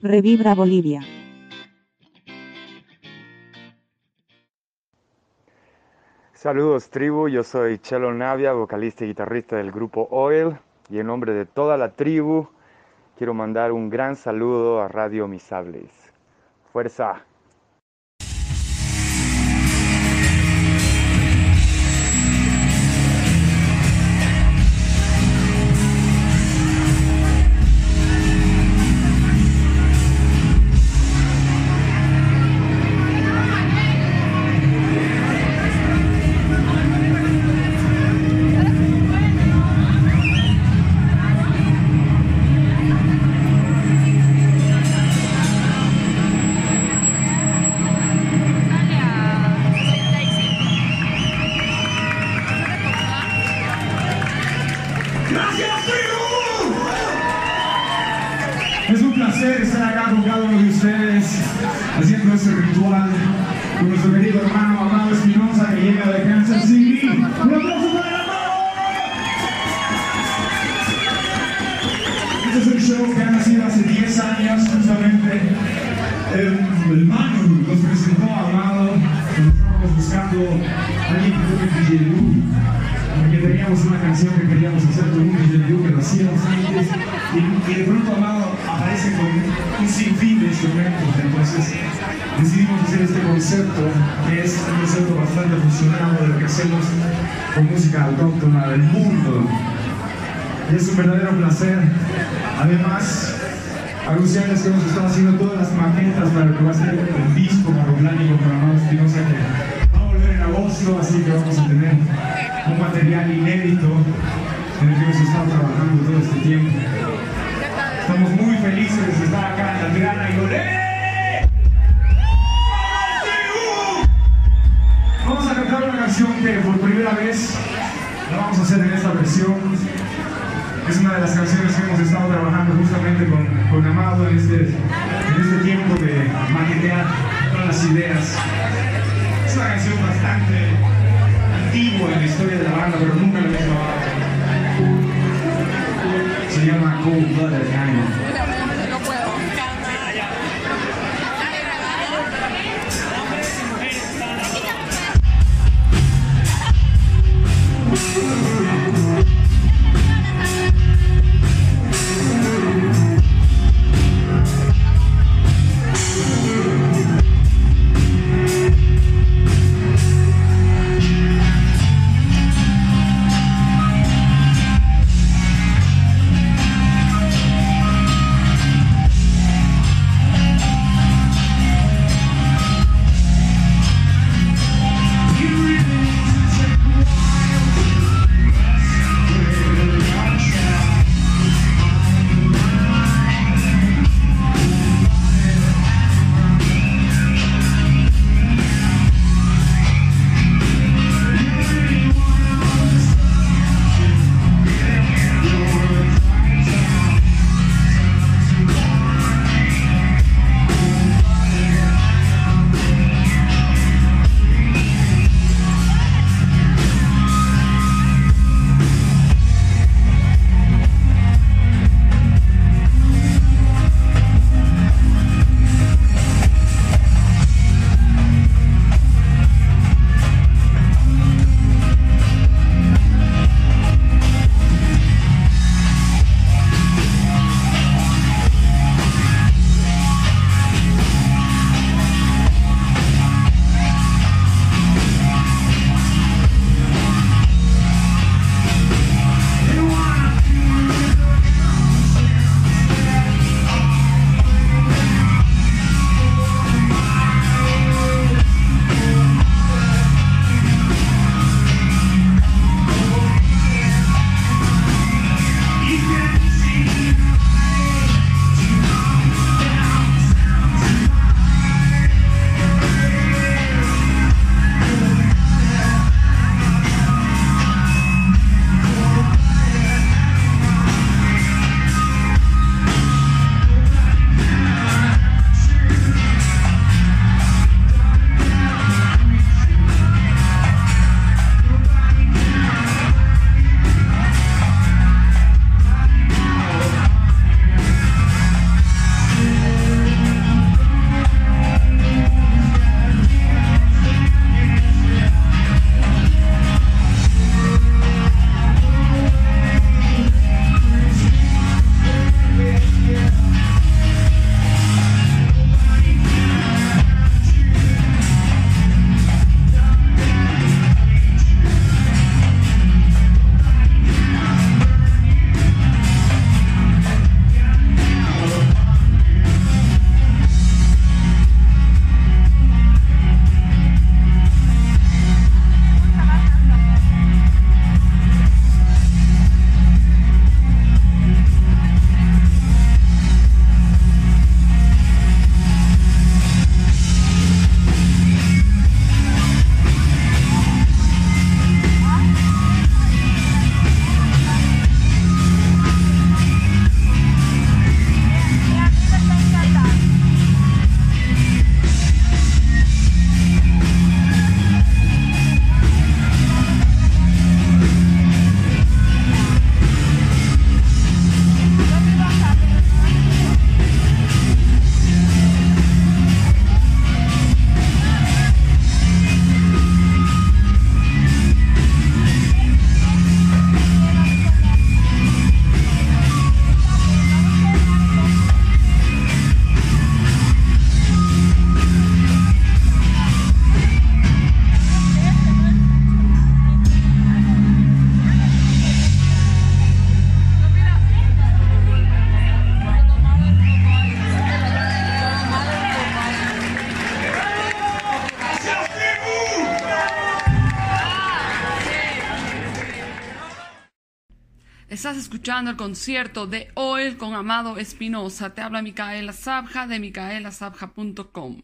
Revibra Bolivia. Saludos tribu, yo soy Chelo Navia, vocalista y guitarrista del grupo Oil y en nombre de toda la tribu quiero mandar un gran saludo a Radio Misables. Fuerza. Instrumentos, entonces decidimos hacer este concepto, que es un concepto bastante fusionado de lo que hacemos con música autóctona del mundo. Y es un verdadero placer. Además, anunciarles que hemos estado haciendo todas las maquetas para lo que va a ser el disco marroplánico con Amado Espinosa que va a volver en agosto, así que vamos a tener un material inédito en el que hemos estado trabajando todo este tiempo. Escuchando el concierto de Oil con Amado Espinosa. Te habla Micaela Sabja de micaelasabja.com.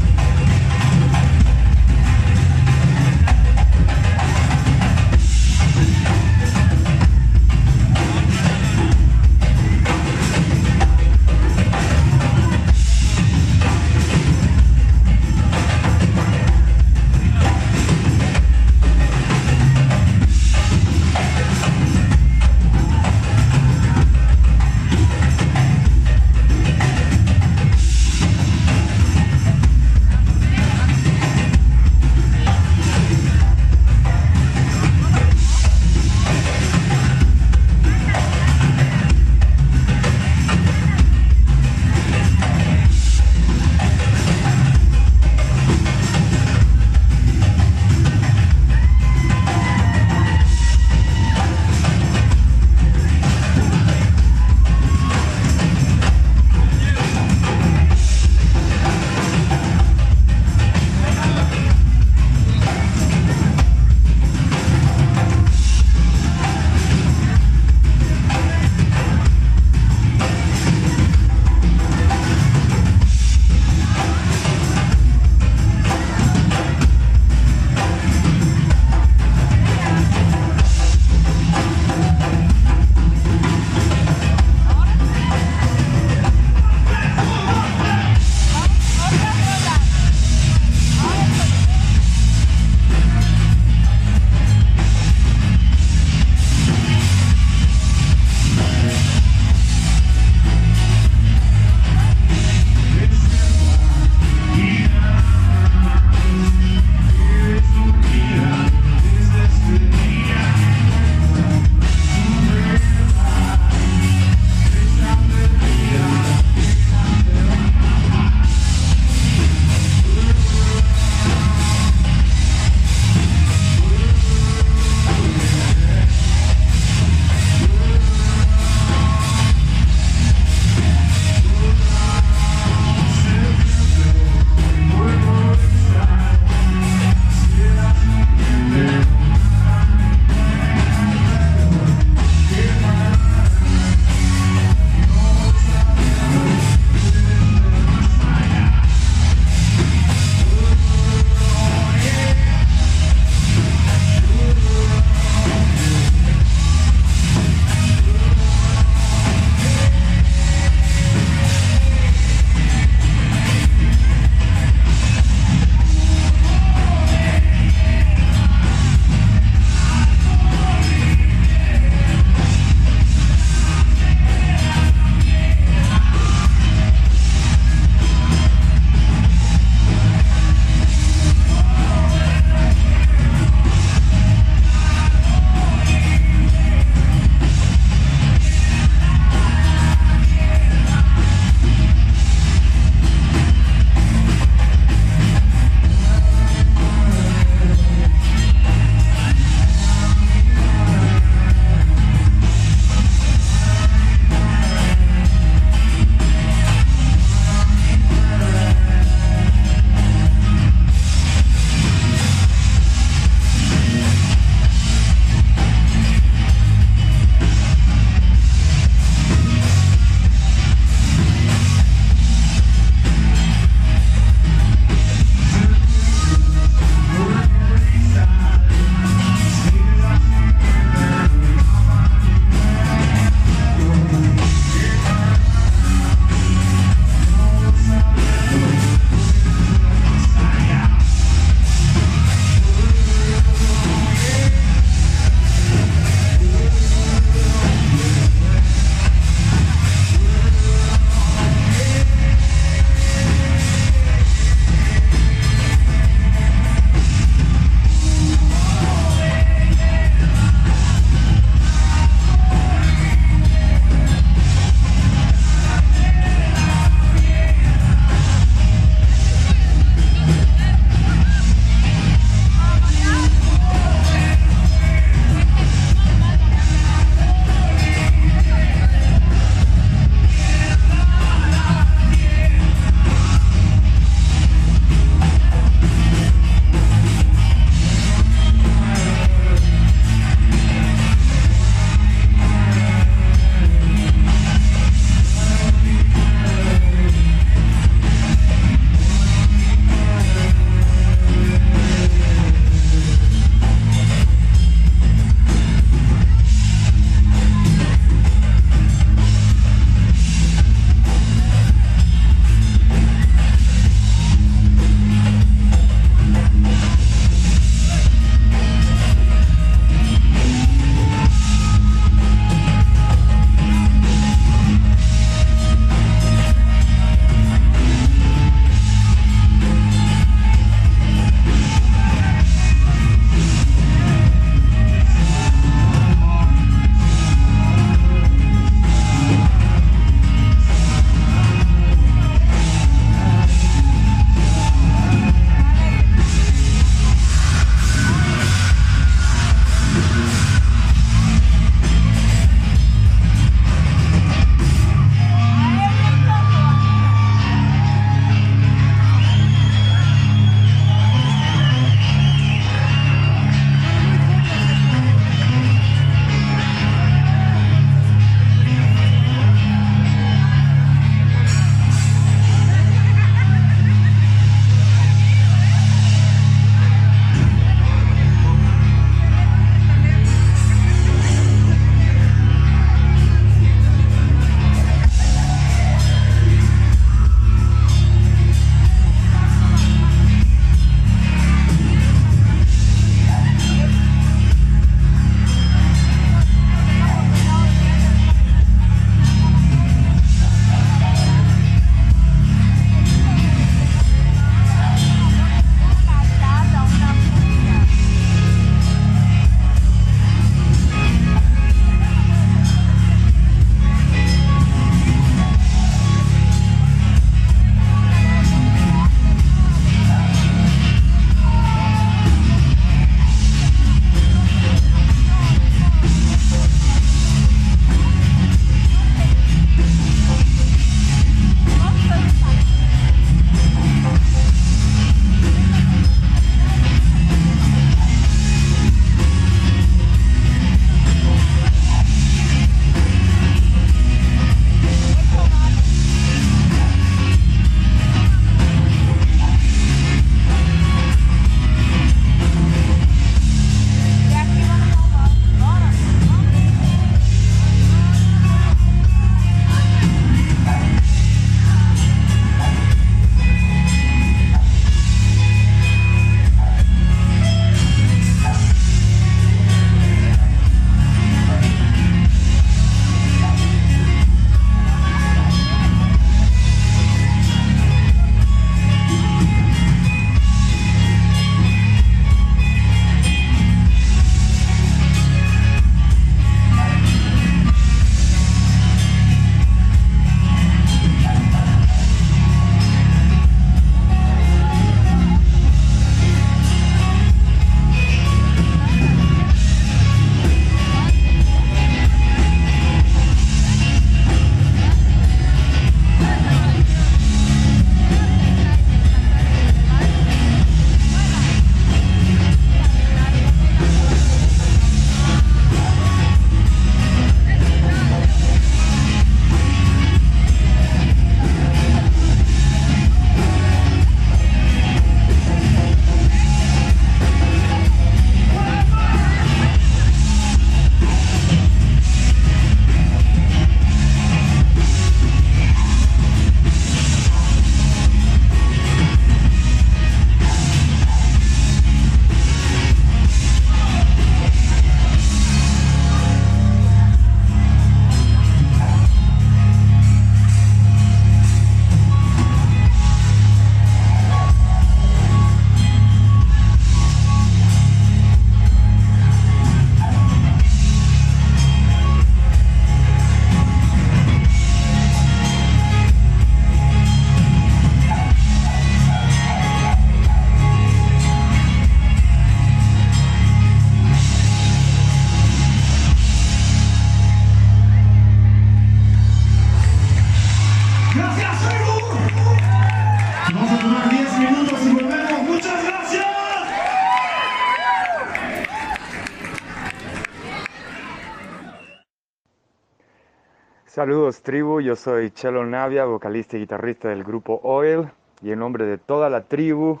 Saludos tribu, yo soy Chelo Navia, vocalista y guitarrista del grupo Oil y en nombre de toda la tribu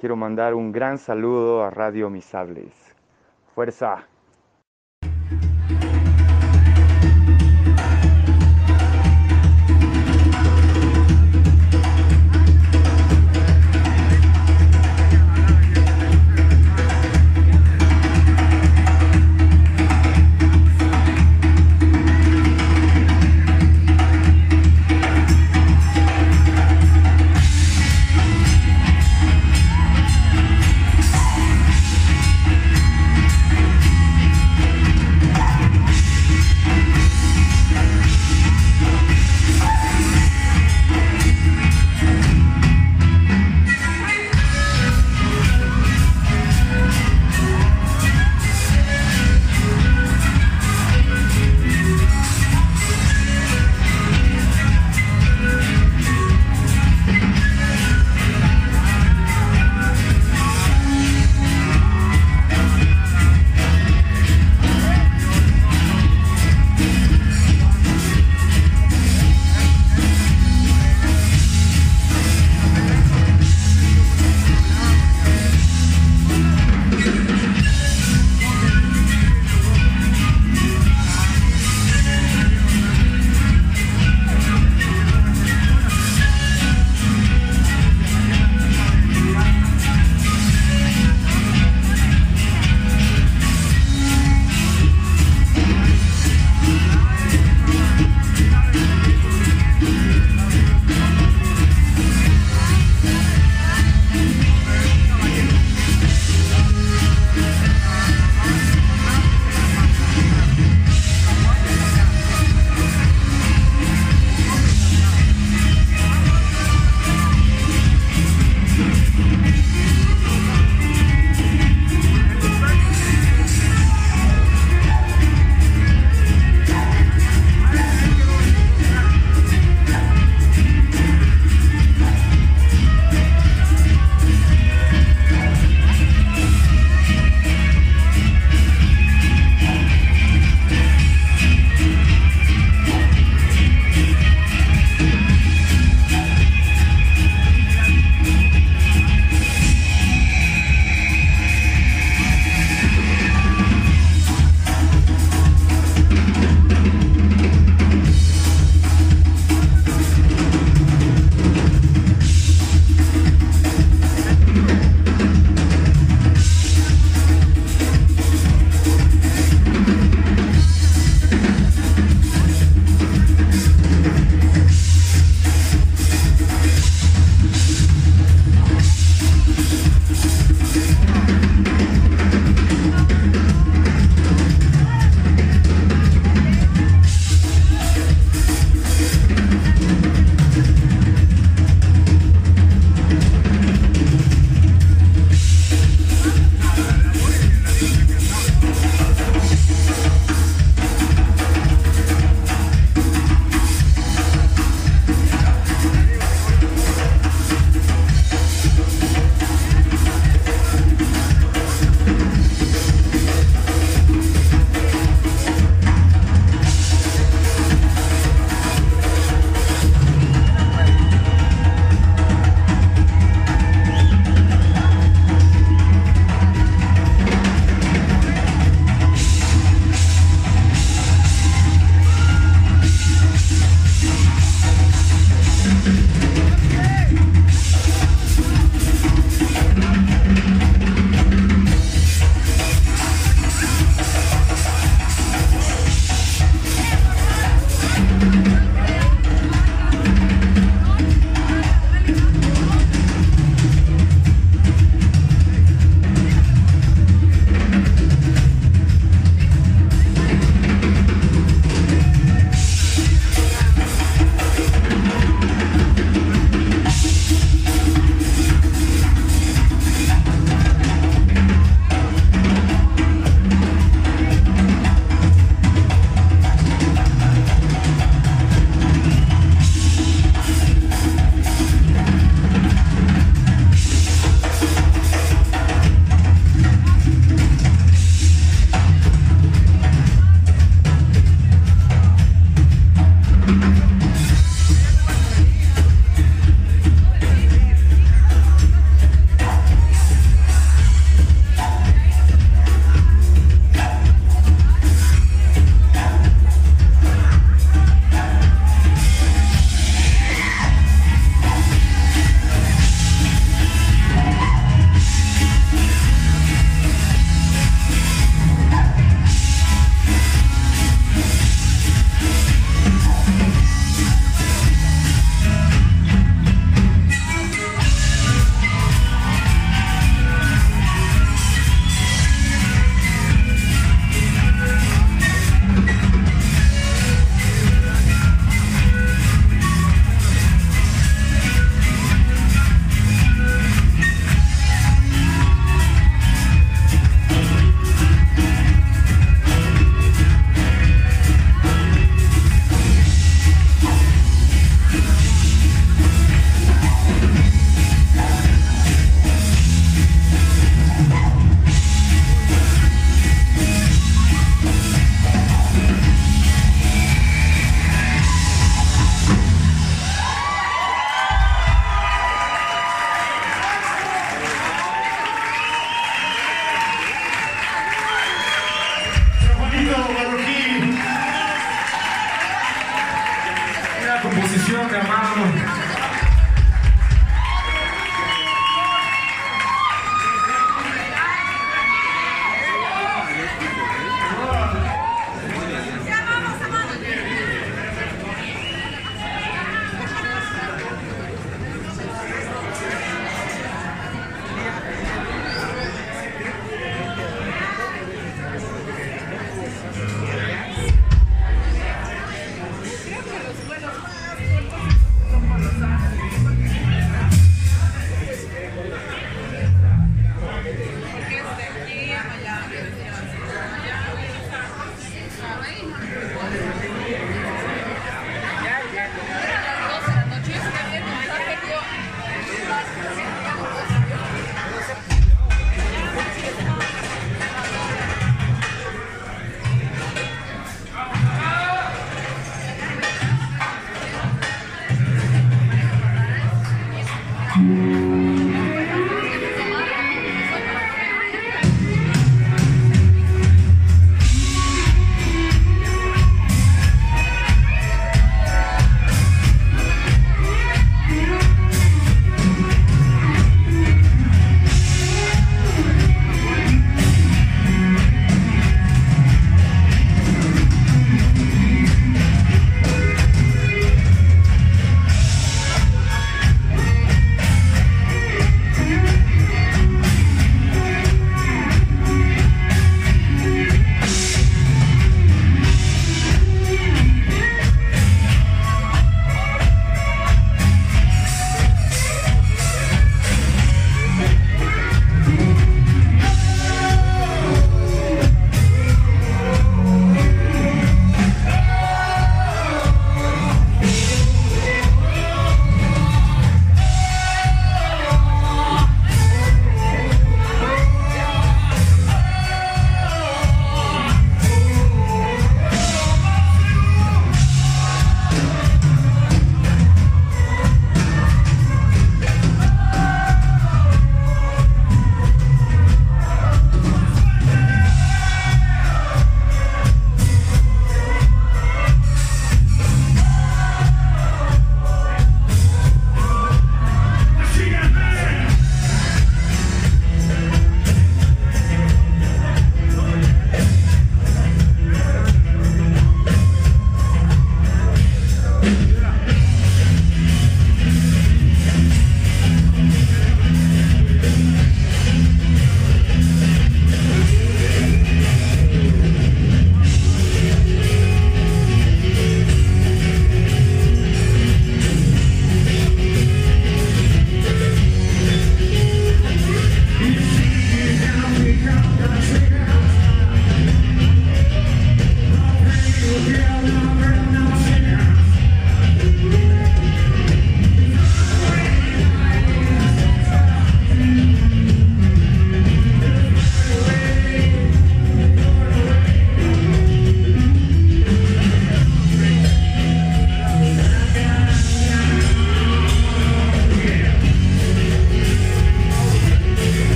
quiero mandar un gran saludo a Radio Misables. Fuerza.